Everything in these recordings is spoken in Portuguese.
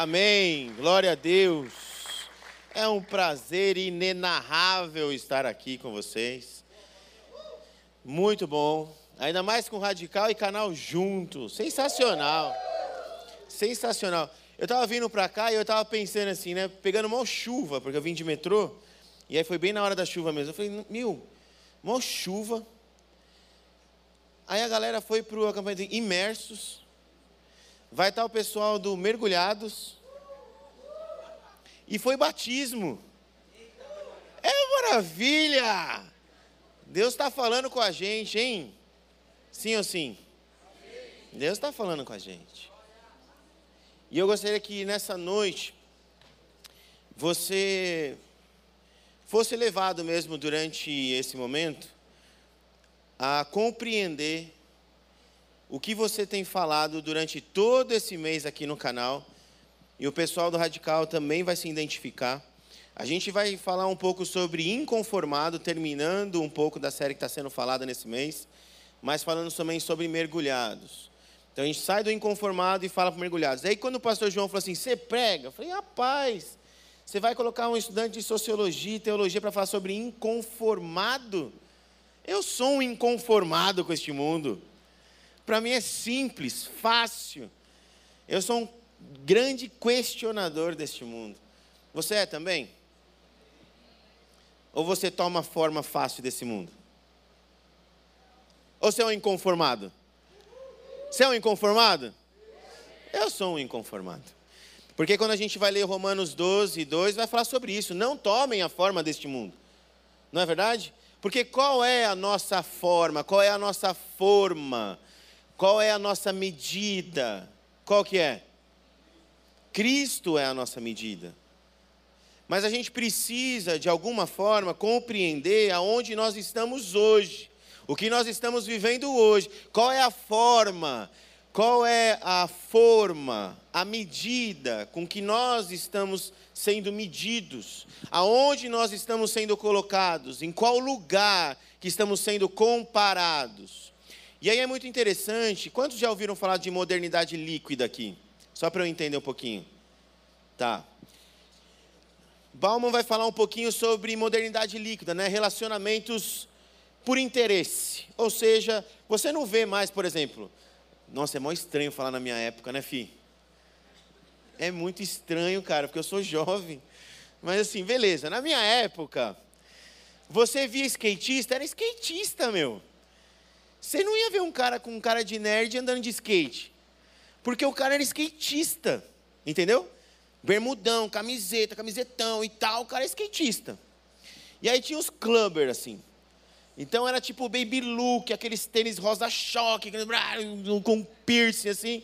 Amém. Glória a Deus. É um prazer inenarrável estar aqui com vocês. Muito bom. Ainda mais com Radical e canal junto. Sensacional. Sensacional. Eu estava vindo para cá e eu estava pensando assim, né? Pegando mal chuva, porque eu vim de metrô. E aí foi bem na hora da chuva mesmo. Eu falei, meu, mal chuva. Aí a galera foi para o acampamento imersos. Vai estar o pessoal do mergulhados. E foi batismo. É maravilha! Deus está falando com a gente, hein? Sim ou sim? Deus está falando com a gente. E eu gostaria que nessa noite você fosse levado mesmo durante esse momento a compreender o que você tem falado durante todo esse mês aqui no canal. E o pessoal do Radical também vai se identificar. A gente vai falar um pouco sobre inconformado, terminando um pouco da série que está sendo falada nesse mês, mas falando também sobre mergulhados. Então a gente sai do inconformado e fala para mergulhados. Aí quando o pastor João falou assim, você prega? Eu falei, rapaz, você vai colocar um estudante de sociologia e teologia para falar sobre inconformado? Eu sou um inconformado com este mundo. Para mim é simples, fácil. Eu sou um grande questionador deste mundo. Você é também? Ou você toma forma fácil desse mundo? Ou você é um inconformado? Você é um inconformado? Eu sou um inconformado. Porque quando a gente vai ler Romanos 12, 2, vai falar sobre isso. Não tomem a forma deste mundo. Não é verdade? Porque qual é a nossa forma? Qual é a nossa forma? Qual é a nossa medida? Qual que é? Cristo é a nossa medida. Mas a gente precisa, de alguma forma, compreender aonde nós estamos hoje, o que nós estamos vivendo hoje, qual é a forma, qual é a forma, a medida com que nós estamos sendo medidos, aonde nós estamos sendo colocados, em qual lugar que estamos sendo comparados. E aí é muito interessante, quantos já ouviram falar de modernidade líquida aqui? Só para eu entender um pouquinho. Tá. Bauman vai falar um pouquinho sobre modernidade líquida, né? relacionamentos por interesse. Ou seja, você não vê mais, por exemplo, nossa, é mó estranho falar na minha época, né, Fi? É muito estranho, cara, porque eu sou jovem. Mas assim, beleza, na minha época, você via skatista, era skatista, meu. Você não ia ver um cara com um cara de nerd andando de skate. Porque o cara era skatista, entendeu? Bermudão, camiseta, camisetão e tal, o cara é skatista. E aí tinha os clubbers, assim. Então era tipo baby look, aqueles tênis rosa choque, com piercing, assim.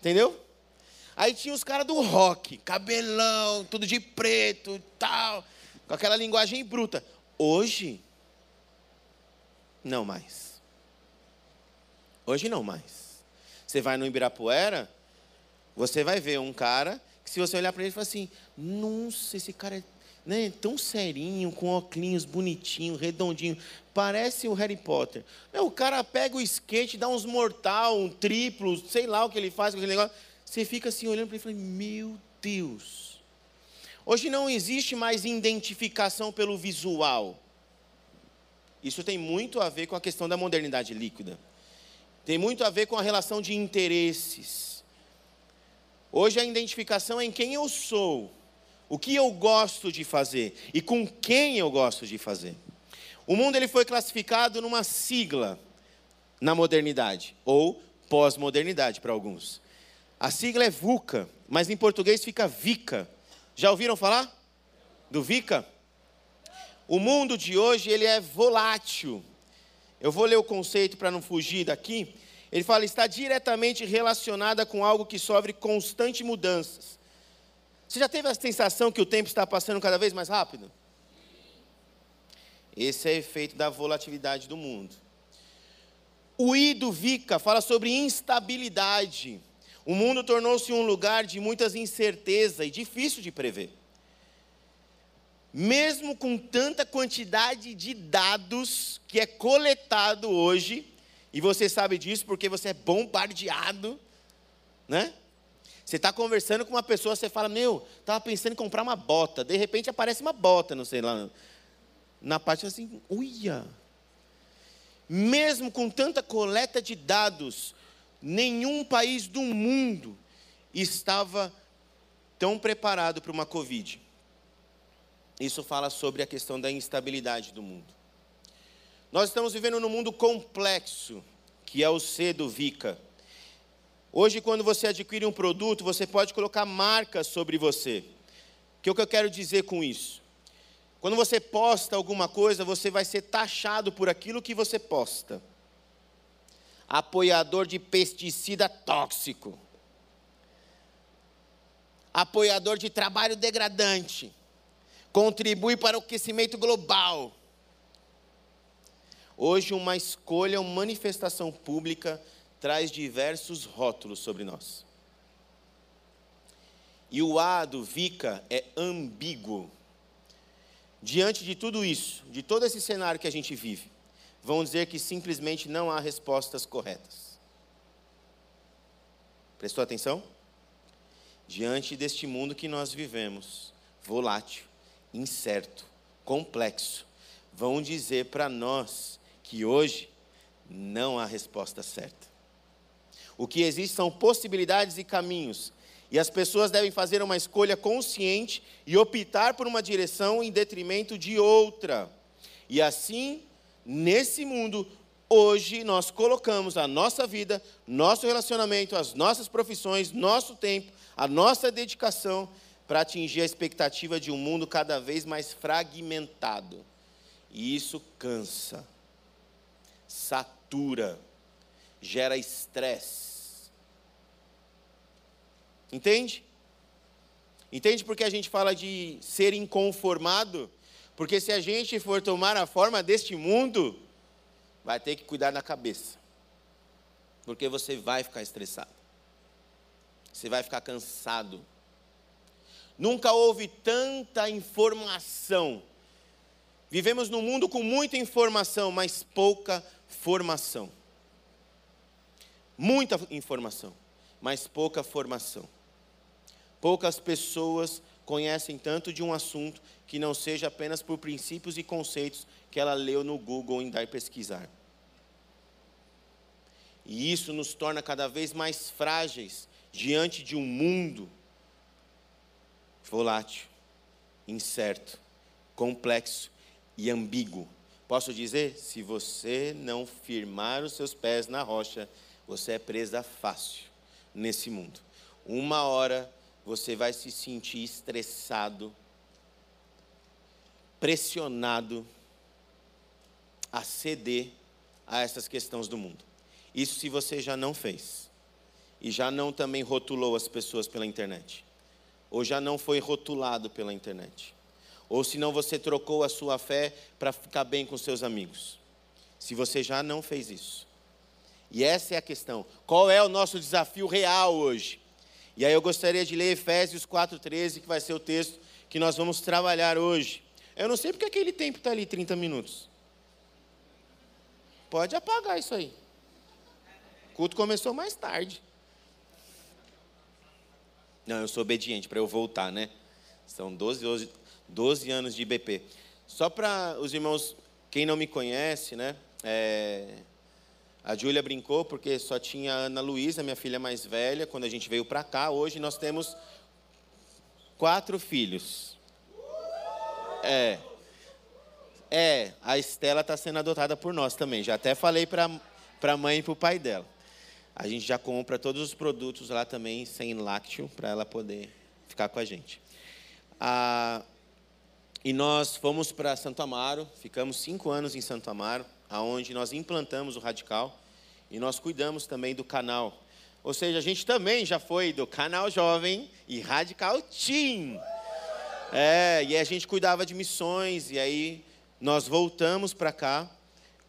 Entendeu? Aí tinha os caras do rock, cabelão, tudo de preto e tal, com aquela linguagem bruta. Hoje, não mais. Hoje não mais. Você vai no Ibirapuera, você vai ver um cara que se você olhar para ele falar assim, nossa, esse cara é né, tão serinho, com óculos bonitinho, redondinho, parece o Harry Potter. o cara pega o skate, dá uns mortal, um triplo, sei lá o que ele faz com aquele negócio. Você fica assim olhando para ele e fala, meu Deus. Hoje não existe mais identificação pelo visual. Isso tem muito a ver com a questão da modernidade líquida. Tem muito a ver com a relação de interesses. Hoje a identificação é em quem eu sou, o que eu gosto de fazer e com quem eu gosto de fazer. O mundo ele foi classificado numa sigla na modernidade ou pós-modernidade para alguns. A sigla é VUCA, mas em português fica VICA. Já ouviram falar do VICA? O mundo de hoje ele é volátil, eu vou ler o conceito para não fugir daqui. Ele fala: está diretamente relacionada com algo que sofre constantes mudanças. Você já teve a sensação que o tempo está passando cada vez mais rápido? Esse é o efeito da volatilidade do mundo. O I do Vika fala sobre instabilidade. O mundo tornou-se um lugar de muitas incertezas e difícil de prever mesmo com tanta quantidade de dados que é coletado hoje, e você sabe disso porque você é bombardeado, né? Você está conversando com uma pessoa, você fala, meu, estava pensando em comprar uma bota. De repente aparece uma bota, não sei lá. Na parte assim, uia. Mesmo com tanta coleta de dados, nenhum país do mundo estava tão preparado para uma Covid. Isso fala sobre a questão da instabilidade do mundo. Nós estamos vivendo num mundo complexo, que é o C do VICA. Hoje, quando você adquire um produto, você pode colocar marcas sobre você. O que, é que eu quero dizer com isso? Quando você posta alguma coisa, você vai ser taxado por aquilo que você posta. Apoiador de pesticida tóxico. Apoiador de trabalho degradante. Contribui para o aquecimento global. Hoje, uma escolha, uma manifestação pública traz diversos rótulos sobre nós. E o A do Vica é ambíguo. Diante de tudo isso, de todo esse cenário que a gente vive, vão dizer que simplesmente não há respostas corretas. Prestou atenção? Diante deste mundo que nós vivemos, volátil, incerto, complexo, vão dizer para nós que hoje não há resposta certa. O que existe são possibilidades e caminhos, e as pessoas devem fazer uma escolha consciente e optar por uma direção em detrimento de outra. E assim, nesse mundo, hoje nós colocamos a nossa vida, nosso relacionamento, as nossas profissões, nosso tempo, a nossa dedicação para atingir a expectativa de um mundo cada vez mais fragmentado. E isso cansa, satura, gera estresse Entende? Entende porque a gente fala de ser inconformado? Porque se a gente for tomar a forma deste mundo, vai ter que cuidar da cabeça. Porque você vai ficar estressado. Você vai ficar cansado. Nunca houve tanta informação. Vivemos num mundo com muita informação, mas pouca formação. Muita informação, mas pouca formação. Poucas pessoas conhecem tanto de um assunto que não seja apenas por princípios e conceitos que ela leu no Google em dar pesquisar. E isso nos torna cada vez mais frágeis diante de um mundo volátil, incerto, complexo e ambíguo. Posso dizer, se você não firmar os seus pés na rocha, você é presa fácil nesse mundo. Uma hora você vai se sentir estressado, pressionado a ceder a essas questões do mundo. Isso se você já não fez. E já não também rotulou as pessoas pela internet. Ou já não foi rotulado pela internet. Ou se não você trocou a sua fé para ficar bem com seus amigos. Se você já não fez isso. E essa é a questão. Qual é o nosso desafio real hoje? E aí eu gostaria de ler Efésios 4,13, que vai ser o texto que nós vamos trabalhar hoje. Eu não sei porque aquele tempo está ali 30 minutos. Pode apagar isso aí. O culto começou mais tarde. Não, eu sou obediente para eu voltar, né? São 12, 12, 12 anos de IBP. Só para os irmãos, quem não me conhece, né? É, a Júlia brincou porque só tinha a Ana Luísa, minha filha mais velha, quando a gente veio para cá. Hoje nós temos quatro filhos. É. É, a Estela está sendo adotada por nós também. Já até falei para a mãe e para o pai dela. A gente já compra todos os produtos lá também sem lácteo para ela poder ficar com a gente. Ah, e nós fomos para Santo Amaro, ficamos cinco anos em Santo Amaro aonde nós implantamos o Radical e nós cuidamos também do canal. Ou seja, a gente também já foi do canal jovem e Radical Team. É, e a gente cuidava de missões e aí nós voltamos para cá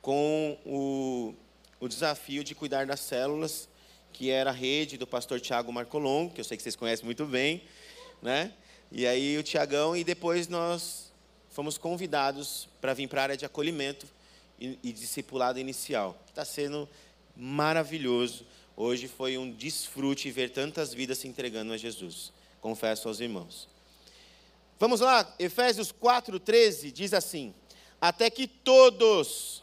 com o, o desafio de cuidar das células, que era a rede do pastor Tiago Marcolon, que eu sei que vocês conhecem muito bem, né? E aí o Tiagão e depois nós fomos convidados para vir para a área de acolhimento e, e discipulado inicial. Está sendo maravilhoso. Hoje foi um desfrute ver tantas vidas se entregando a Jesus. Confesso aos irmãos. Vamos lá, Efésios 4:13 diz assim: Até que todos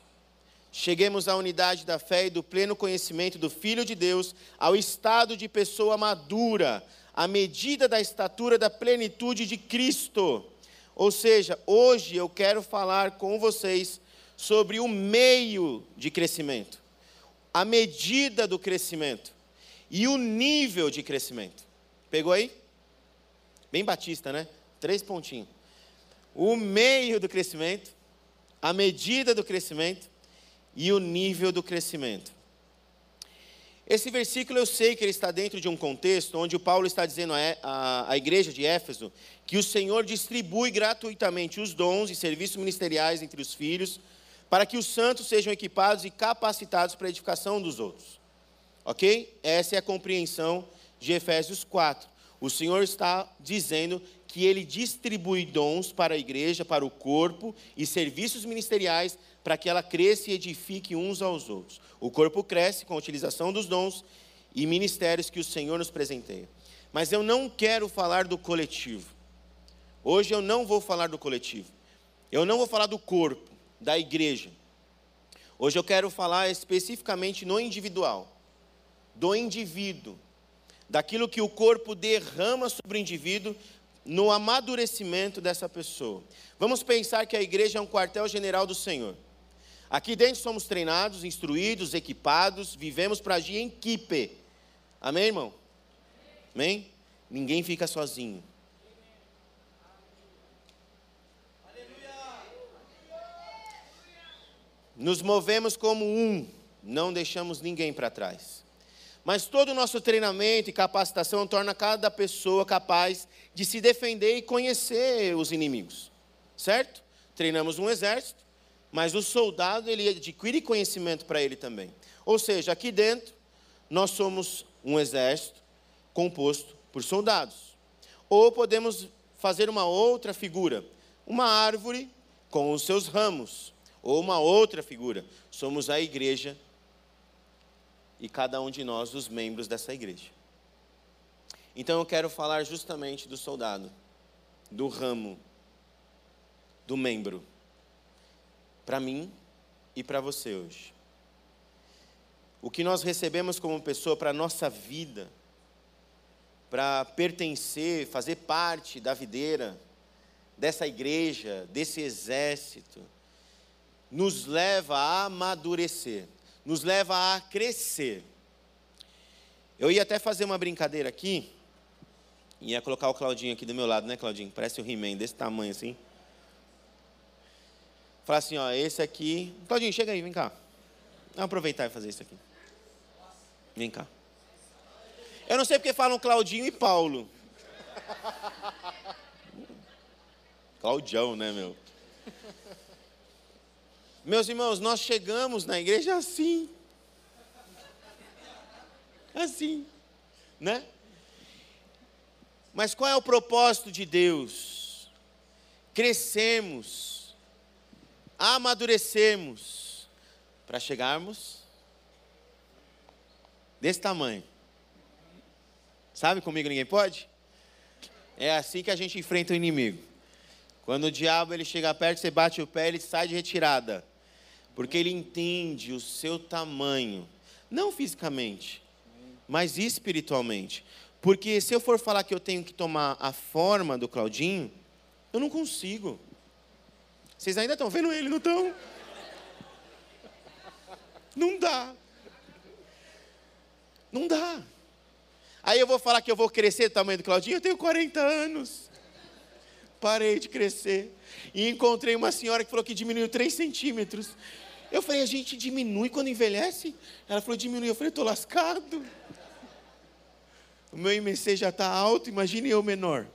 cheguemos à unidade da fé e do pleno conhecimento do Filho de Deus, ao estado de pessoa madura, à medida da estatura da plenitude de Cristo. Ou seja, hoje eu quero falar com vocês sobre o meio de crescimento, a medida do crescimento e o nível de crescimento. Pegou aí? Bem batista, né? Três pontinhos. O meio do crescimento, a medida do crescimento e o nível do crescimento. Esse versículo eu sei que ele está dentro de um contexto onde o Paulo está dizendo à, igreja de Éfeso que o Senhor distribui gratuitamente os dons e serviços ministeriais entre os filhos, para que os santos sejam equipados e capacitados para a edificação dos outros. Ok? Essa é a compreensão de Efésios 4. O Senhor está dizendo que ele distribui dons para a igreja, para o corpo e serviços ministeriais para que ela cresça e edifique uns aos outros. O corpo cresce com a utilização dos dons e ministérios que o Senhor nos presenteia. Mas eu não quero falar do coletivo. Hoje eu não vou falar do coletivo. Eu não vou falar do corpo, da igreja. Hoje eu quero falar especificamente no individual, do indivíduo, daquilo que o corpo derrama sobre o indivíduo no amadurecimento dessa pessoa. Vamos pensar que a igreja é um quartel-general do Senhor. Aqui dentro somos treinados, instruídos, equipados, vivemos para agir em equipe. Amém, irmão? Amém? Ninguém fica sozinho. Nos movemos como um, não deixamos ninguém para trás. Mas todo o nosso treinamento e capacitação torna cada pessoa capaz de se defender e conhecer os inimigos. Certo? Treinamos um exército, mas o soldado ele adquire conhecimento para ele também. Ou seja, aqui dentro nós somos um exército composto por soldados. Ou podemos fazer uma outra figura, uma árvore com os seus ramos, ou uma outra figura, somos a igreja e cada um de nós os membros dessa igreja. Então eu quero falar justamente do soldado, do ramo, do membro para mim e para você hoje. O que nós recebemos como pessoa para a nossa vida, para pertencer, fazer parte da videira, dessa igreja, desse exército, nos leva a amadurecer, nos leva a crescer. Eu ia até fazer uma brincadeira aqui, ia colocar o Claudinho aqui do meu lado, né, Claudinho? Parece o He-Man, desse tamanho assim. Falar assim, ó, esse aqui. Claudinho, chega aí, vem cá. Vamos aproveitar e fazer isso aqui. Vem cá. Eu não sei porque falam Claudinho e Paulo. Claudião, né, meu? Meus irmãos, nós chegamos na igreja assim. Assim, né? Mas qual é o propósito de Deus? Crescemos amadurecemos para chegarmos desse tamanho. Sabe comigo ninguém pode? É assim que a gente enfrenta o inimigo. Quando o diabo ele chega perto, você bate o pé, ele sai de retirada. Porque ele entende o seu tamanho, não fisicamente, mas espiritualmente. Porque se eu for falar que eu tenho que tomar a forma do Claudinho, eu não consigo. Vocês ainda estão vendo ele, não estão? Não dá. Não dá. Aí eu vou falar que eu vou crescer do tamanho do Claudinho, eu tenho 40 anos. Parei de crescer. E encontrei uma senhora que falou que diminuiu 3 centímetros. Eu falei, a gente diminui quando envelhece? Ela falou, diminui. Eu falei, estou lascado. O meu IMC já está alto, imagine eu menor.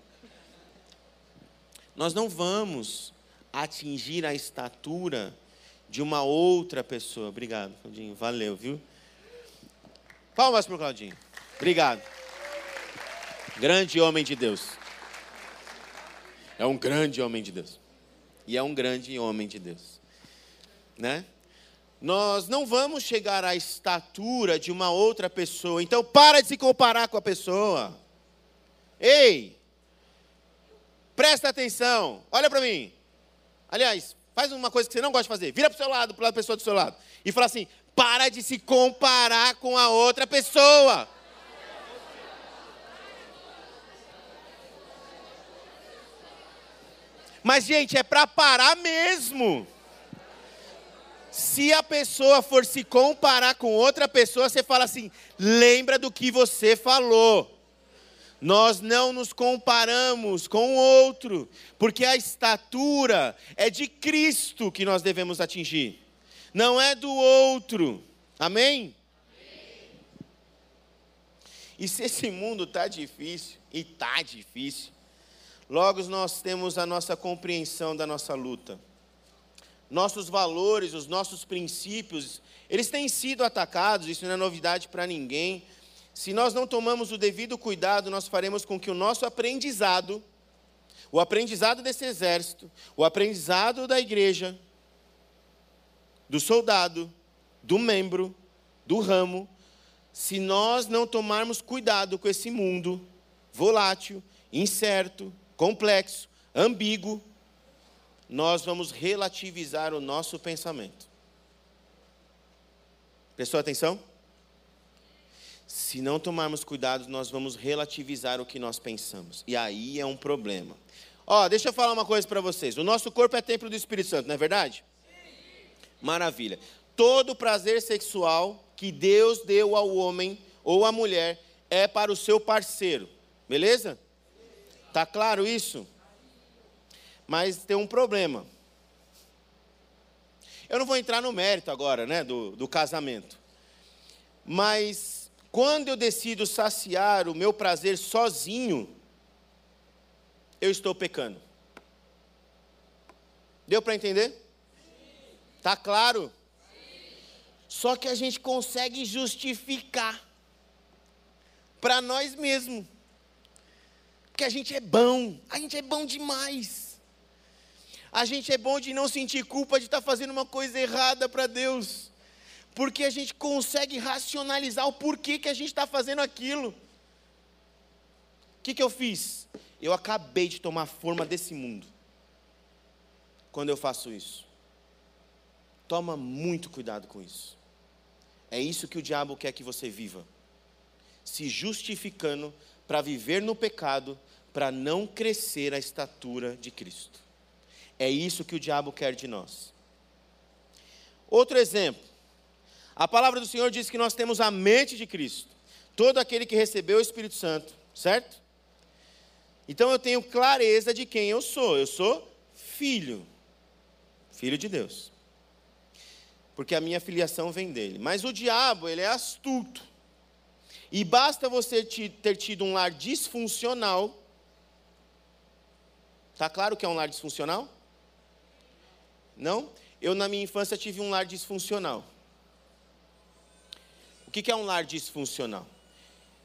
Nós não vamos atingir a estatura de uma outra pessoa. Obrigado, Claudinho. Valeu, viu? Palmas para o Claudinho. Obrigado. Grande homem de Deus. É um grande homem de Deus. E é um grande homem de Deus. Né? nós não vamos chegar à estatura de uma outra pessoa. Então, para de se comparar com a pessoa. Ei, presta atenção, olha para mim. Aliás, faz uma coisa que você não gosta de fazer: vira para o seu lado, para a pessoa do seu lado, e fala assim: para de se comparar com a outra pessoa. Mas, gente, é para parar mesmo. Se a pessoa for se comparar com outra pessoa, você fala assim: lembra do que você falou. Nós não nos comparamos com o outro, porque a estatura é de Cristo que nós devemos atingir, não é do outro. Amém? Amém. E se esse mundo está difícil, e está difícil, Logo, nós temos a nossa compreensão da nossa luta. Nossos valores, os nossos princípios, eles têm sido atacados, isso não é novidade para ninguém. Se nós não tomamos o devido cuidado, nós faremos com que o nosso aprendizado, o aprendizado desse exército, o aprendizado da igreja, do soldado, do membro, do ramo, se nós não tomarmos cuidado com esse mundo volátil, incerto, complexo, ambíguo, nós vamos relativizar o nosso pensamento. Prestou atenção? Se não tomarmos cuidado, nós vamos relativizar o que nós pensamos. E aí é um problema. Ó, deixa eu falar uma coisa para vocês. O nosso corpo é templo do Espírito Santo, não é verdade? Sim. Maravilha. Todo prazer sexual que Deus deu ao homem ou à mulher é para o seu parceiro. Beleza? Está claro isso? Mas tem um problema. Eu não vou entrar no mérito agora, né, do, do casamento. Mas quando eu decido saciar o meu prazer sozinho, eu estou pecando. Deu para entender? Tá claro? Só que a gente consegue justificar para nós mesmos. Porque a gente é bom, a gente é bom demais. A gente é bom de não sentir culpa de estar tá fazendo uma coisa errada para Deus. Porque a gente consegue racionalizar o porquê que a gente está fazendo aquilo. O que, que eu fiz? Eu acabei de tomar forma desse mundo. Quando eu faço isso. Toma muito cuidado com isso. É isso que o diabo quer que você viva. Se justificando para viver no pecado, para não crescer a estatura de Cristo. É isso que o diabo quer de nós. Outro exemplo. A palavra do Senhor diz que nós temos a mente de Cristo. Todo aquele que recebeu o Espírito Santo, certo? Então eu tenho clareza de quem eu sou. Eu sou filho. Filho de Deus. Porque a minha filiação vem dele. Mas o diabo, ele é astuto. E basta você ter tido um lar disfuncional. Está claro que é um lar disfuncional? Não? Eu, na minha infância, tive um lar disfuncional. O que é um lar disfuncional?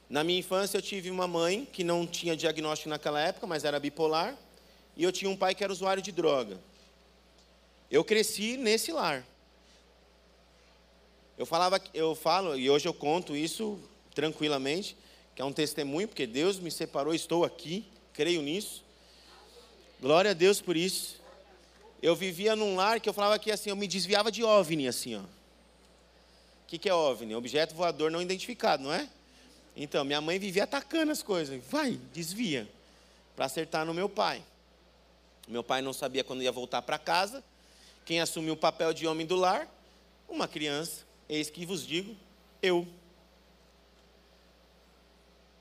Na minha infância, eu tive uma mãe que não tinha diagnóstico naquela época, mas era bipolar. E eu tinha um pai que era usuário de droga. Eu cresci nesse lar. Eu falava, eu falo, e hoje eu conto isso tranquilamente, que é um testemunho, porque Deus me separou, estou aqui, creio nisso. Glória a Deus por isso. Eu vivia num lar que eu falava que assim, eu me desviava de OVNI, assim, ó. O que, que é OVNI? Objeto voador não identificado, não é? Então, minha mãe vivia atacando as coisas. Vai, desvia. Para acertar no meu pai. Meu pai não sabia quando ia voltar para casa. Quem assumiu o papel de homem do lar? Uma criança. Eis que vos digo, eu.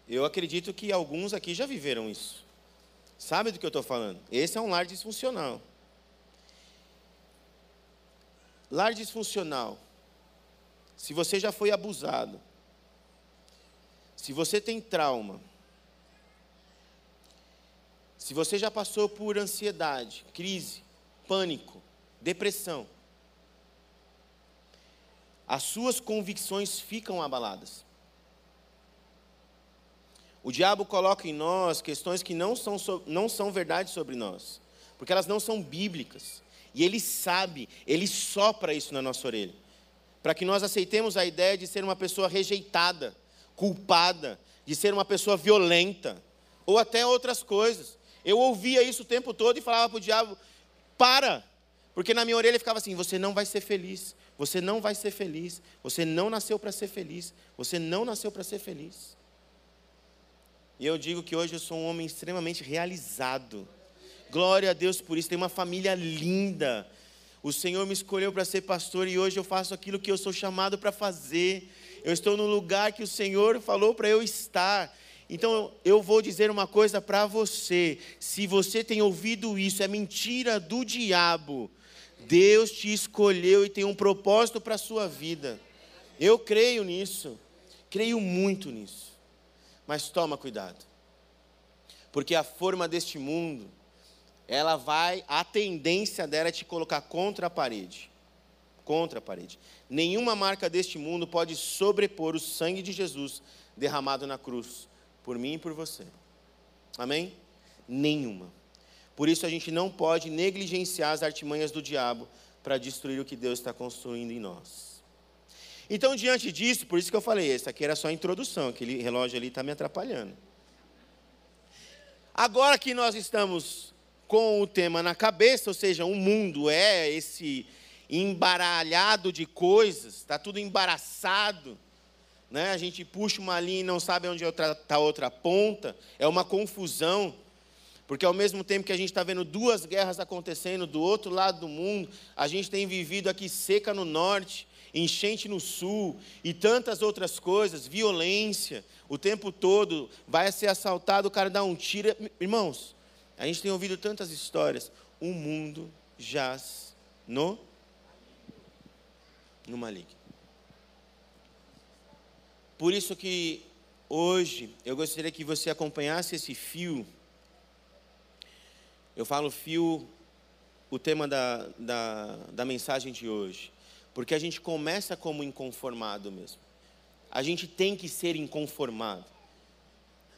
Eu acredito que alguns aqui já viveram isso. Sabe do que eu estou falando? Esse é um lar disfuncional. Lar disfuncional. Se você já foi abusado, se você tem trauma, se você já passou por ansiedade, crise, pânico, depressão, as suas convicções ficam abaladas. O diabo coloca em nós questões que não são, não são verdade sobre nós, porque elas não são bíblicas. E ele sabe, ele sopra isso na nossa orelha. Para que nós aceitemos a ideia de ser uma pessoa rejeitada, culpada, de ser uma pessoa violenta, ou até outras coisas. Eu ouvia isso o tempo todo e falava para o diabo: para, porque na minha orelha ficava assim: você não vai ser feliz, você não vai ser feliz, você não nasceu para ser feliz, você não nasceu para ser feliz. E eu digo que hoje eu sou um homem extremamente realizado. Glória a Deus por isso. Tem uma família linda. O Senhor me escolheu para ser pastor e hoje eu faço aquilo que eu sou chamado para fazer. Eu estou no lugar que o Senhor falou para eu estar. Então eu vou dizer uma coisa para você: se você tem ouvido isso, é mentira do diabo. Deus te escolheu e tem um propósito para a sua vida. Eu creio nisso, creio muito nisso. Mas toma cuidado. Porque a forma deste mundo, ela vai, a tendência dela é te colocar contra a parede. Contra a parede. Nenhuma marca deste mundo pode sobrepor o sangue de Jesus derramado na cruz, por mim e por você. Amém? Nenhuma. Por isso a gente não pode negligenciar as artimanhas do diabo para destruir o que Deus está construindo em nós. Então, diante disso, por isso que eu falei, esse aqui era só a introdução, aquele relógio ali está me atrapalhando. Agora que nós estamos com o tema na cabeça, ou seja, o mundo é esse embaralhado de coisas, está tudo embaraçado, né? a gente puxa uma linha e não sabe onde está a outra ponta, é uma confusão, porque ao mesmo tempo que a gente está vendo duas guerras acontecendo do outro lado do mundo, a gente tem vivido aqui seca no norte, enchente no sul e tantas outras coisas, violência, o tempo todo, vai ser assaltado, o cara dá um tiro. Irmãos, a gente tem ouvido tantas histórias. O mundo jaz no, no maligno. Por isso que hoje eu gostaria que você acompanhasse esse fio. Eu falo fio, o tema da, da, da mensagem de hoje. Porque a gente começa como inconformado mesmo. A gente tem que ser inconformado.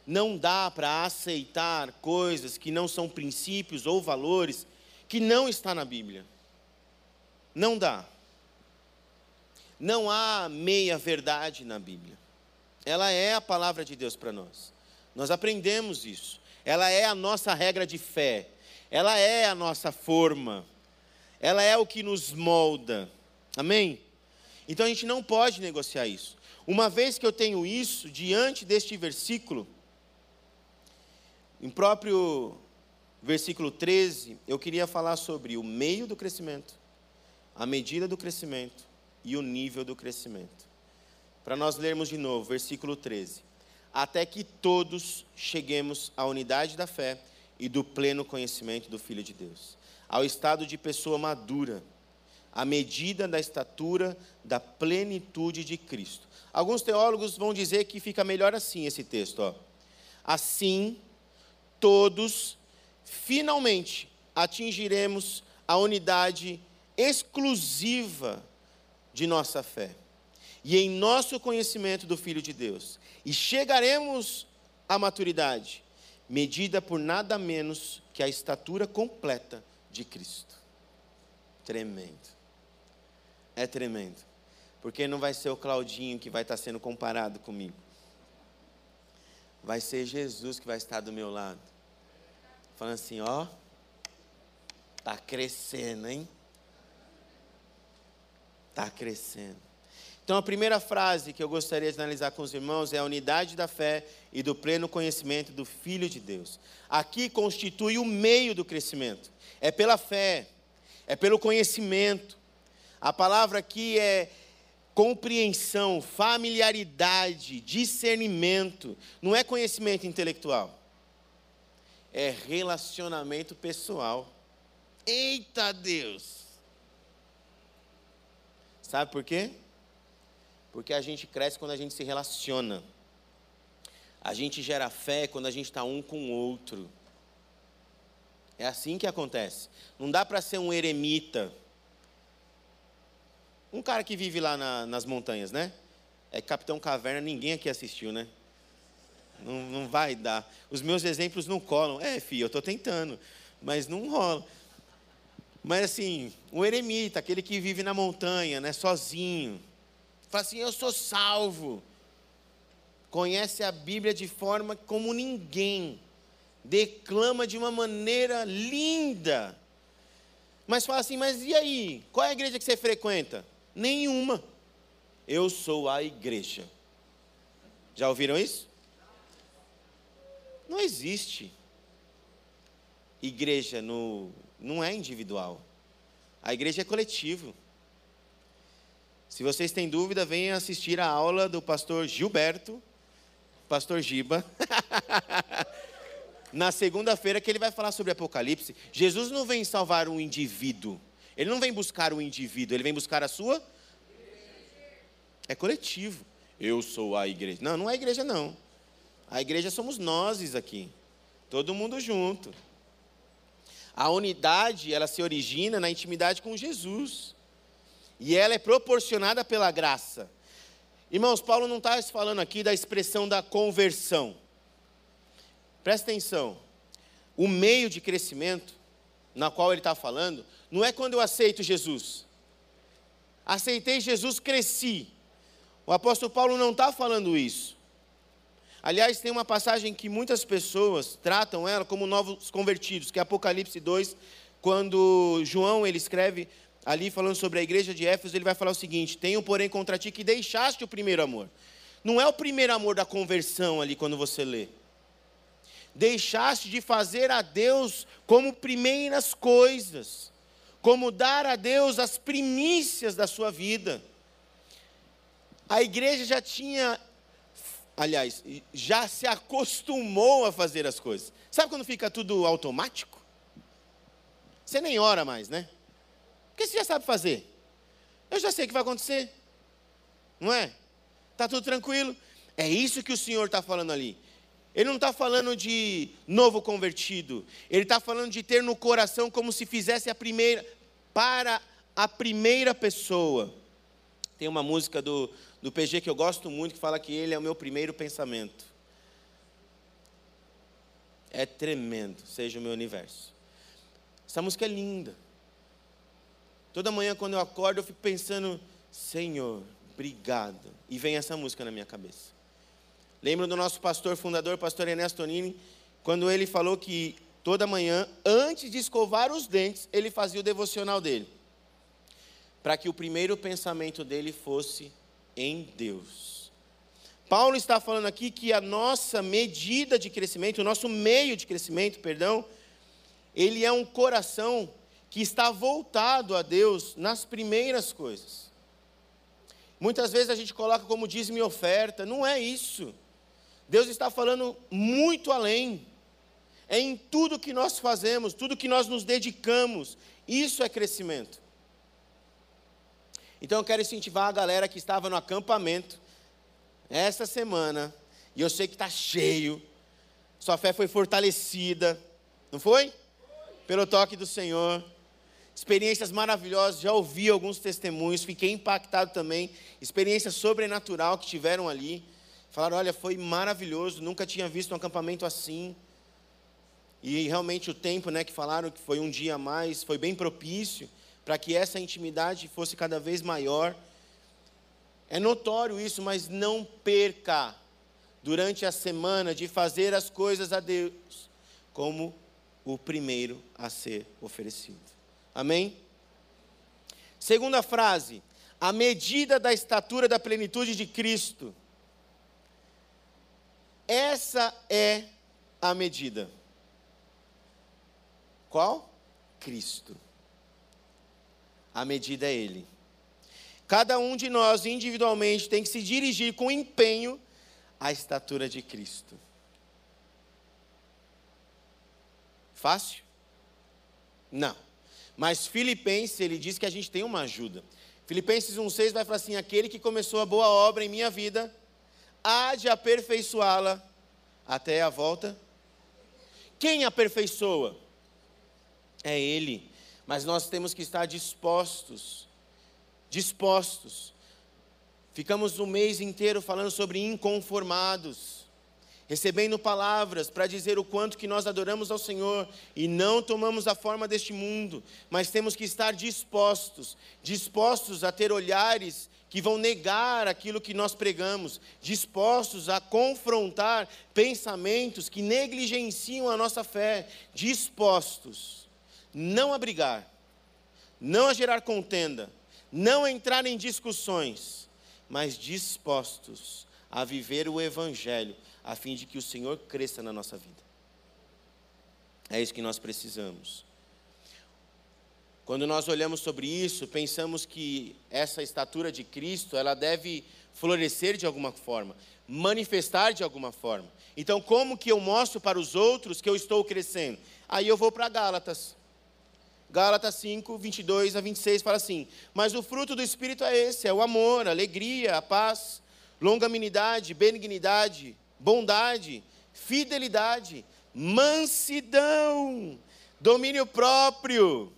Não dá para aceitar coisas que não são princípios ou valores que não está na Bíblia. Não dá. Não há meia verdade na Bíblia. Ela é a palavra de Deus para nós. Nós aprendemos isso. Ela é a nossa regra de fé. Ela é a nossa forma. Ela é o que nos molda. Amém? Então a gente não pode negociar isso. Uma vez que eu tenho isso diante deste versículo, em próprio versículo 13, eu queria falar sobre o meio do crescimento, a medida do crescimento e o nível do crescimento. Para nós lermos de novo, versículo 13. Até que todos cheguemos à unidade da fé e do pleno conhecimento do Filho de Deus, ao estado de pessoa madura à medida da estatura da plenitude de Cristo. Alguns teólogos vão dizer que fica melhor assim esse texto. Ó. Assim, todos finalmente atingiremos a unidade exclusiva de nossa fé e em nosso conhecimento do Filho de Deus, e chegaremos à maturidade, medida por nada menos que a estatura completa de Cristo. Tremendo é tremendo. Porque não vai ser o Claudinho que vai estar sendo comparado comigo. Vai ser Jesus que vai estar do meu lado. Falando assim, ó, tá crescendo, hein? Tá crescendo. Então a primeira frase que eu gostaria de analisar com os irmãos é a unidade da fé e do pleno conhecimento do Filho de Deus. Aqui constitui o meio do crescimento. É pela fé, é pelo conhecimento, a palavra aqui é compreensão, familiaridade, discernimento. Não é conhecimento intelectual. É relacionamento pessoal. Eita Deus! Sabe por quê? Porque a gente cresce quando a gente se relaciona. A gente gera fé quando a gente está um com o outro. É assim que acontece. Não dá para ser um eremita um cara que vive lá na, nas montanhas, né? É Capitão Caverna, ninguém aqui assistiu, né? Não, não vai dar. Os meus exemplos não colam. É, filho, eu estou tentando, mas não rola. Mas assim, um eremita, aquele que vive na montanha, né, sozinho, Fala assim: Eu sou salvo. Conhece a Bíblia de forma como ninguém. Declama de uma maneira linda. Mas fala assim: Mas e aí? Qual é a igreja que você frequenta? Nenhuma. Eu sou a igreja. Já ouviram isso? Não existe igreja no, não é individual. A igreja é coletivo. Se vocês têm dúvida, venham assistir a aula do pastor Gilberto, pastor Giba, na segunda-feira que ele vai falar sobre Apocalipse. Jesus não vem salvar um indivíduo. Ele não vem buscar o um indivíduo, ele vem buscar a sua é coletivo. Eu sou a igreja. Não, não é igreja não. A igreja somos nós aqui. Todo mundo junto. A unidade, ela se origina na intimidade com Jesus. E ela é proporcionada pela graça. Irmãos, Paulo não está falando aqui da expressão da conversão. Presta atenção. O meio de crescimento, na qual ele está falando, não é quando eu aceito Jesus. Aceitei Jesus, cresci. O apóstolo Paulo não está falando isso. Aliás, tem uma passagem que muitas pessoas tratam ela como novos convertidos, que é Apocalipse 2, quando João ele escreve ali falando sobre a igreja de Éfeso, ele vai falar o seguinte: Tenho, porém, contra ti que deixaste o primeiro amor. Não é o primeiro amor da conversão ali quando você lê. Deixaste de fazer a Deus como primeiras coisas, como dar a Deus as primícias da sua vida. A igreja já tinha aliás, já se acostumou a fazer as coisas. Sabe quando fica tudo automático? Você nem ora mais, né? Porque você já sabe fazer. Eu já sei o que vai acontecer. Não é? Está tudo tranquilo. É isso que o Senhor está falando ali. Ele não está falando de novo convertido. Ele está falando de ter no coração como se fizesse a primeira, para a primeira pessoa. Tem uma música do, do PG que eu gosto muito, que fala que ele é o meu primeiro pensamento. É tremendo, seja o meu universo. Essa música é linda. Toda manhã, quando eu acordo, eu fico pensando, Senhor, obrigado. E vem essa música na minha cabeça. Lembro do nosso pastor fundador, pastor Ernesto Tonini, quando ele falou que toda manhã, antes de escovar os dentes, ele fazia o devocional dele. Para que o primeiro pensamento dele fosse em Deus. Paulo está falando aqui que a nossa medida de crescimento, o nosso meio de crescimento, perdão, ele é um coração que está voltado a Deus nas primeiras coisas. Muitas vezes a gente coloca como dízimo e oferta, não é isso. Deus está falando muito além. É em tudo que nós fazemos, tudo que nós nos dedicamos. Isso é crescimento. Então eu quero incentivar a galera que estava no acampamento essa semana, e eu sei que está cheio, sua fé foi fortalecida, não foi? Pelo toque do Senhor. Experiências maravilhosas, já ouvi alguns testemunhos, fiquei impactado também. Experiência sobrenatural que tiveram ali. Falaram: olha, foi maravilhoso, nunca tinha visto um acampamento assim. E realmente o tempo, né, que falaram que foi um dia a mais, foi bem propício para que essa intimidade fosse cada vez maior. É notório isso, mas não perca durante a semana de fazer as coisas a Deus como o primeiro a ser oferecido. Amém? Segunda frase, a medida da estatura da plenitude de Cristo. Essa é a medida. Qual? Cristo a medida é Ele. Cada um de nós, individualmente, tem que se dirigir com empenho à estatura de Cristo. Fácil? Não. Mas Filipenses, ele diz que a gente tem uma ajuda. Filipenses 1,6 vai falar assim: aquele que começou a boa obra em minha vida, há de aperfeiçoá-la até a volta. Quem aperfeiçoa? É Ele mas nós temos que estar dispostos. Dispostos. Ficamos um mês inteiro falando sobre inconformados, recebendo palavras para dizer o quanto que nós adoramos ao Senhor e não tomamos a forma deste mundo, mas temos que estar dispostos, dispostos a ter olhares que vão negar aquilo que nós pregamos, dispostos a confrontar pensamentos que negligenciam a nossa fé, dispostos não a brigar, não a gerar contenda, não a entrar em discussões, mas dispostos a viver o Evangelho, a fim de que o Senhor cresça na nossa vida. É isso que nós precisamos. Quando nós olhamos sobre isso, pensamos que essa estatura de Cristo, ela deve florescer de alguma forma, manifestar de alguma forma. Então, como que eu mostro para os outros que eu estou crescendo? Aí eu vou para Gálatas. Gálatas 5, 22 a 26 fala assim: Mas o fruto do Espírito é esse: é o amor, a alegria, a paz, longanimidade, benignidade, bondade, fidelidade, mansidão, domínio próprio.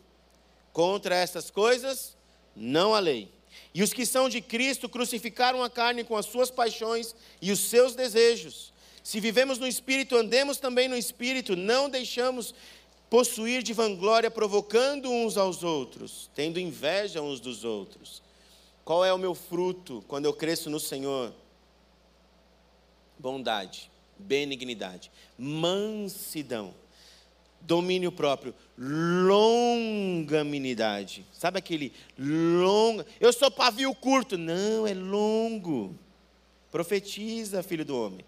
Contra essas coisas, não há lei. E os que são de Cristo crucificaram a carne com as suas paixões e os seus desejos. Se vivemos no Espírito, andemos também no Espírito, não deixamos possuir de vanglória, provocando uns aos outros, tendo inveja uns dos outros. Qual é o meu fruto quando eu cresço no Senhor? Bondade, benignidade, mansidão domínio próprio, longanimidade. Sabe aquele longa? Eu sou pavio curto. Não, é longo. Profetiza, filho do homem.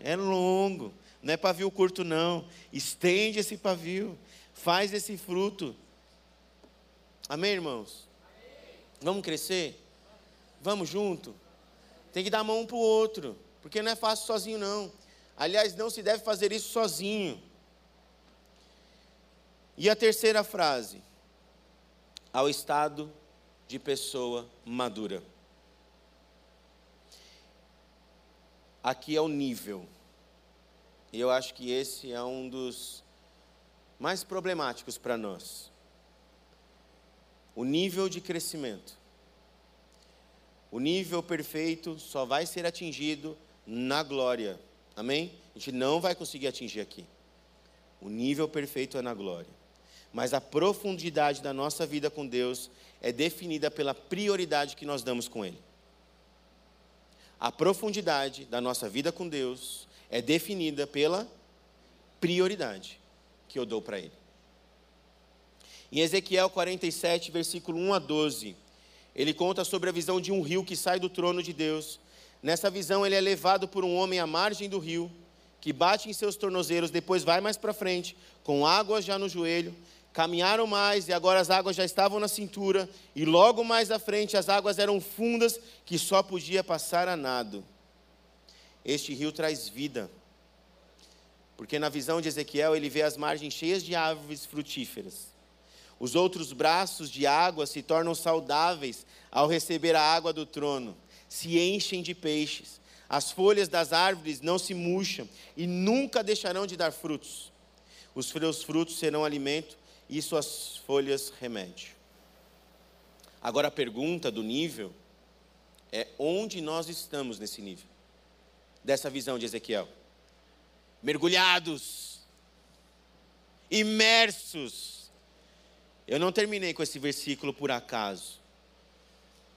É longo. Não é pavio curto, não. Estende esse pavio. Faz esse fruto. Amém, irmãos? Vamos crescer? Vamos junto? Tem que dar a mão um para o outro. Porque não é fácil sozinho, não. Aliás, não se deve fazer isso sozinho. E a terceira frase, ao estado de pessoa madura. Aqui é o nível. E eu acho que esse é um dos mais problemáticos para nós. O nível de crescimento. O nível perfeito só vai ser atingido na glória. Amém? A gente não vai conseguir atingir aqui. O nível perfeito é na glória mas a profundidade da nossa vida com Deus é definida pela prioridade que nós damos com Ele. A profundidade da nossa vida com Deus é definida pela prioridade que eu dou para Ele. Em Ezequiel 47, versículo 1 a 12, ele conta sobre a visão de um rio que sai do trono de Deus. Nessa visão, ele é levado por um homem à margem do rio, que bate em seus tornozelos, depois vai mais para frente, com águas já no joelho, Caminharam mais e agora as águas já estavam na cintura, e logo mais à frente as águas eram fundas que só podia passar a nado. Este rio traz vida, porque na visão de Ezequiel ele vê as margens cheias de árvores frutíferas. Os outros braços de água se tornam saudáveis ao receber a água do trono, se enchem de peixes. As folhas das árvores não se murcham e nunca deixarão de dar frutos. Os seus frutos serão alimento e suas folhas remédio. Agora a pergunta do nível é onde nós estamos nesse nível, dessa visão de Ezequiel. Mergulhados, imersos. Eu não terminei com esse versículo por acaso.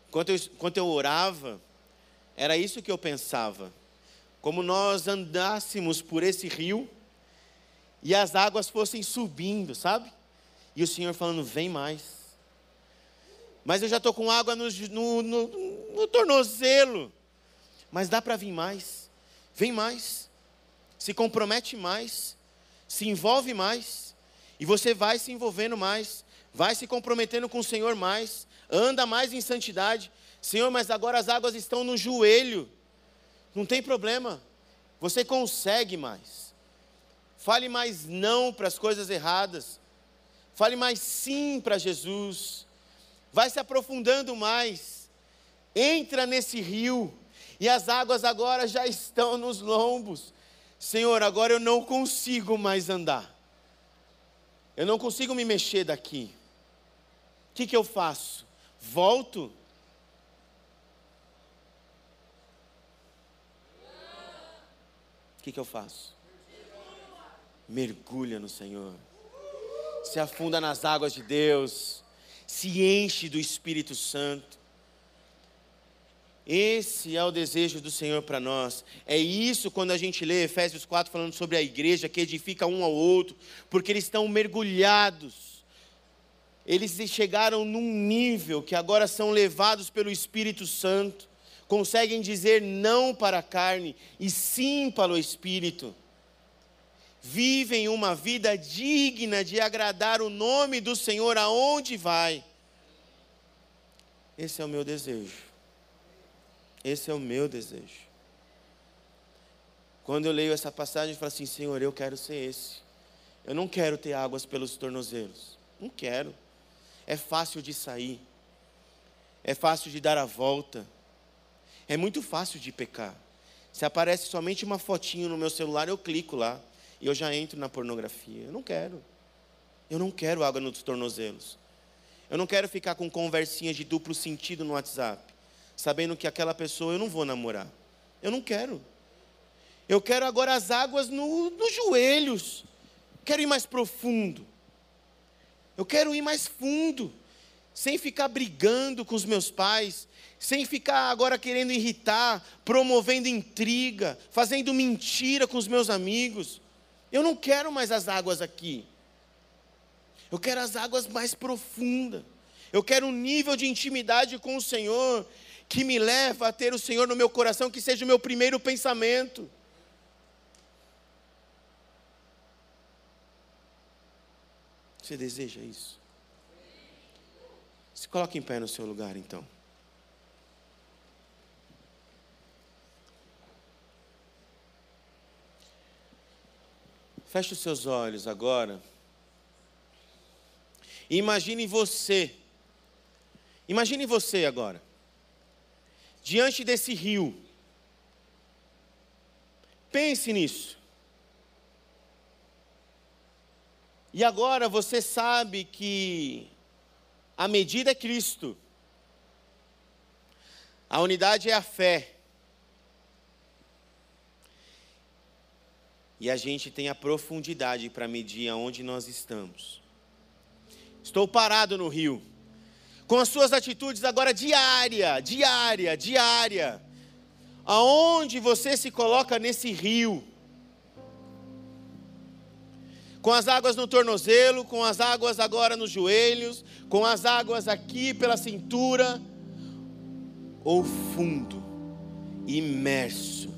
Enquanto eu, eu orava, era isso que eu pensava. Como nós andássemos por esse rio e as águas fossem subindo, sabe? E o Senhor falando: vem mais. Mas eu já estou com água no, no, no, no tornozelo. Mas dá para vir mais. Vem mais. Se compromete mais. Se envolve mais. E você vai se envolvendo mais. Vai se comprometendo com o Senhor mais. Anda mais em santidade. Senhor, mas agora as águas estão no joelho. Não tem problema. Você consegue mais. Fale mais não para as coisas erradas. Fale mais sim para Jesus. Vai se aprofundando mais. Entra nesse rio. E as águas agora já estão nos lombos. Senhor, agora eu não consigo mais andar. Eu não consigo me mexer daqui. O que, que eu faço? Volto? O que, que eu faço? Mergulha no Senhor se afunda nas águas de Deus, se enche do Espírito Santo. Esse é o desejo do Senhor para nós. É isso quando a gente lê Efésios 4 falando sobre a igreja que edifica um ao outro, porque eles estão mergulhados. Eles chegaram num nível que agora são levados pelo Espírito Santo, conseguem dizer não para a carne e sim para o Espírito. Vivem uma vida digna de agradar o nome do Senhor aonde vai. Esse é o meu desejo. Esse é o meu desejo. Quando eu leio essa passagem, eu falo assim: Senhor, eu quero ser esse. Eu não quero ter águas pelos tornozelos. Não quero. É fácil de sair. É fácil de dar a volta. É muito fácil de pecar. Se aparece somente uma fotinho no meu celular, eu clico lá e eu já entro na pornografia. Eu não quero. Eu não quero água nos tornozelos. Eu não quero ficar com conversinhas de duplo sentido no WhatsApp sabendo que aquela pessoa eu não vou namorar. Eu não quero. Eu quero agora as águas no, nos joelhos. Quero ir mais profundo. Eu quero ir mais fundo, sem ficar brigando com os meus pais, sem ficar agora querendo irritar, promovendo intriga, fazendo mentira com os meus amigos. Eu não quero mais as águas aqui. Eu quero as águas mais profundas. Eu quero um nível de intimidade com o Senhor que me leva a ter o Senhor no meu coração, que seja o meu primeiro pensamento. Você deseja isso? Se coloque em pé no seu lugar, então. Feche os seus olhos agora. Imagine você. Imagine você agora diante desse rio. Pense nisso. E agora você sabe que a medida é Cristo, a unidade é a fé. E a gente tem a profundidade para medir aonde nós estamos. Estou parado no rio com as suas atitudes agora diária, diária, diária. Aonde você se coloca nesse rio? Com as águas no tornozelo, com as águas agora nos joelhos, com as águas aqui pela cintura, ou fundo, imerso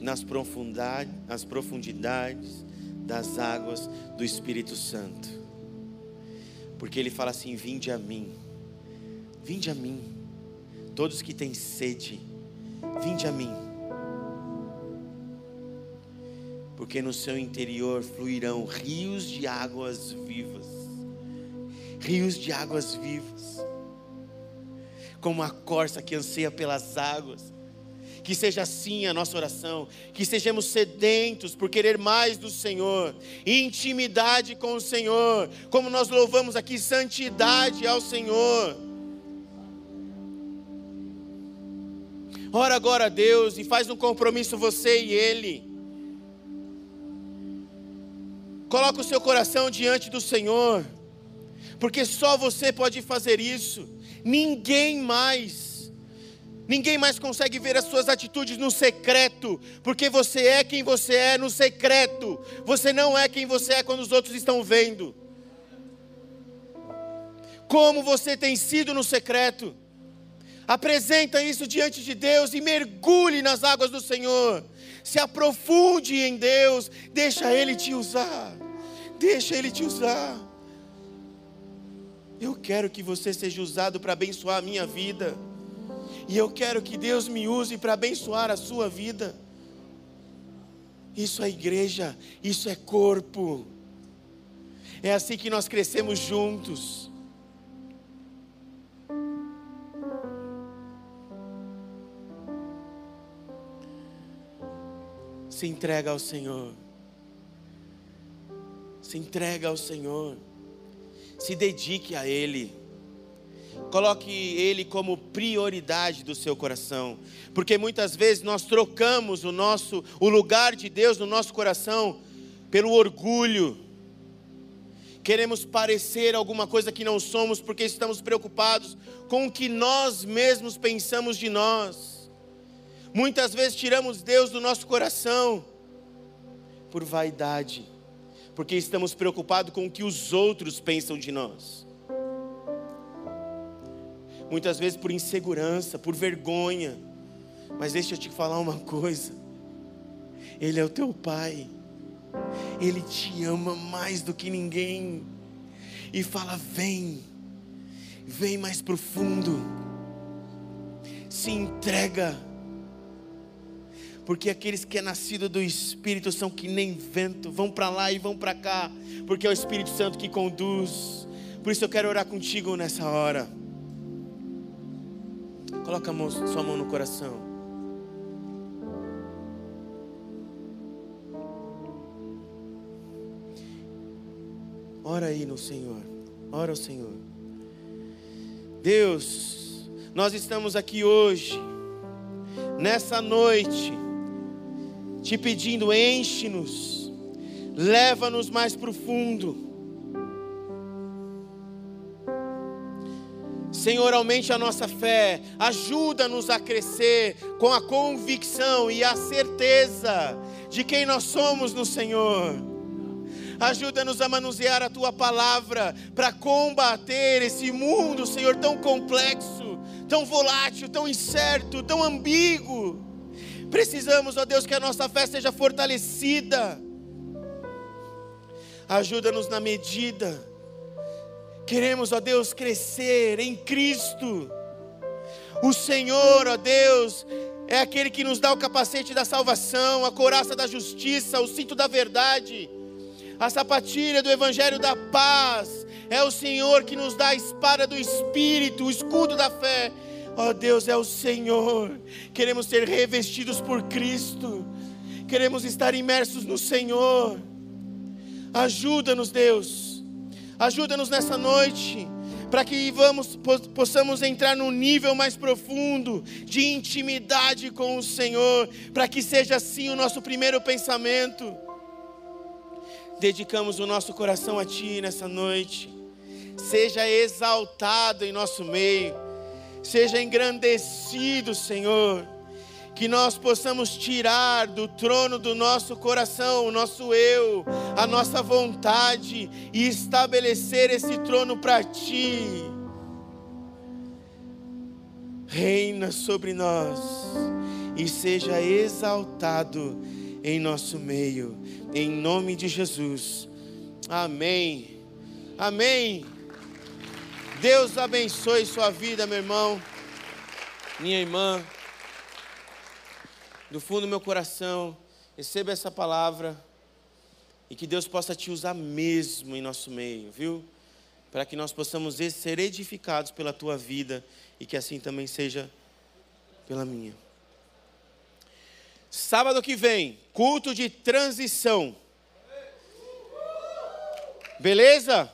nas profundidades, nas profundidades das águas do Espírito Santo. Porque ele fala assim: Vinde a mim, vinde a mim, todos que têm sede, vinde a mim. Porque no seu interior fluirão rios de águas vivas, rios de águas vivas, como a corça que anseia pelas águas que seja assim a nossa oração, que sejamos sedentos por querer mais do Senhor, intimidade com o Senhor, como nós louvamos aqui, santidade ao Senhor. Ora agora a Deus e faz um compromisso você e Ele. Coloca o seu coração diante do Senhor, porque só você pode fazer isso, ninguém mais. Ninguém mais consegue ver as suas atitudes no secreto, porque você é quem você é no secreto. Você não é quem você é quando os outros estão vendo. Como você tem sido no secreto. Apresenta isso diante de Deus e mergulhe nas águas do Senhor. Se aprofunde em Deus, deixa Ele te usar. Deixa Ele te usar. Eu quero que você seja usado para abençoar a minha vida. E eu quero que Deus me use para abençoar a sua vida. Isso é igreja, isso é corpo. É assim que nós crescemos juntos. Se entrega ao Senhor. Se entrega ao Senhor. Se dedique a Ele. Coloque Ele como prioridade do seu coração, porque muitas vezes nós trocamos o nosso, o lugar de Deus no nosso coração pelo orgulho. Queremos parecer alguma coisa que não somos porque estamos preocupados com o que nós mesmos pensamos de nós. Muitas vezes tiramos Deus do nosso coração por vaidade, porque estamos preocupados com o que os outros pensam de nós. Muitas vezes por insegurança, por vergonha. Mas deixa eu te falar uma coisa. Ele é o teu pai. Ele te ama mais do que ninguém. E fala: vem, vem mais profundo. Se entrega. Porque aqueles que é nascido do Espírito são que nem vento, vão para lá e vão para cá, porque é o Espírito Santo que conduz. Por isso eu quero orar contigo nessa hora. Coloca a mão, sua mão no coração. Ora aí no Senhor. Ora ao Senhor. Deus, nós estamos aqui hoje, nessa noite, te pedindo, enche-nos, leva-nos mais profundo. Senhor, aumente a nossa fé, ajuda-nos a crescer com a convicção e a certeza de quem nós somos no Senhor. Ajuda-nos a manusear a tua palavra para combater esse mundo, Senhor, tão complexo, tão volátil, tão incerto, tão ambíguo. Precisamos, ó Deus, que a nossa fé seja fortalecida. Ajuda-nos na medida. Queremos, ó Deus, crescer em Cristo. O Senhor, ó Deus, é aquele que nos dá o capacete da salvação, a couraça da justiça, o cinto da verdade a sapatilha do Evangelho da paz. É o Senhor que nos dá a espada do Espírito, o escudo da fé. Ó Deus, é o Senhor. Queremos ser revestidos por Cristo. Queremos estar imersos no Senhor. Ajuda-nos, Deus. Ajuda-nos nessa noite para que vamos, possamos entrar num nível mais profundo de intimidade com o Senhor, para que seja assim o nosso primeiro pensamento dedicamos o nosso coração a Ti nessa noite. Seja exaltado em nosso meio, seja engrandecido, Senhor. Que nós possamos tirar do trono do nosso coração o nosso eu, a nossa vontade e estabelecer esse trono para Ti. Reina sobre nós e seja exaltado em nosso meio em nome de Jesus. Amém. Amém. Deus abençoe sua vida, meu irmão, minha irmã. Do fundo do meu coração, receba essa palavra e que Deus possa te usar mesmo em nosso meio, viu? Para que nós possamos ser edificados pela tua vida e que assim também seja pela minha. Sábado que vem, culto de transição. Beleza?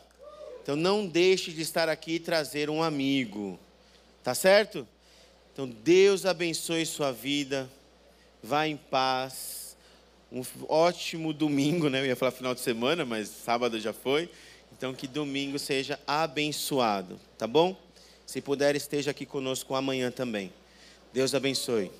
Então não deixe de estar aqui e trazer um amigo. Tá certo? Então Deus abençoe sua vida. Vá em paz. Um ótimo domingo, né? Eu ia falar final de semana, mas sábado já foi. Então que domingo seja abençoado, tá bom? Se puder, esteja aqui conosco amanhã também. Deus abençoe.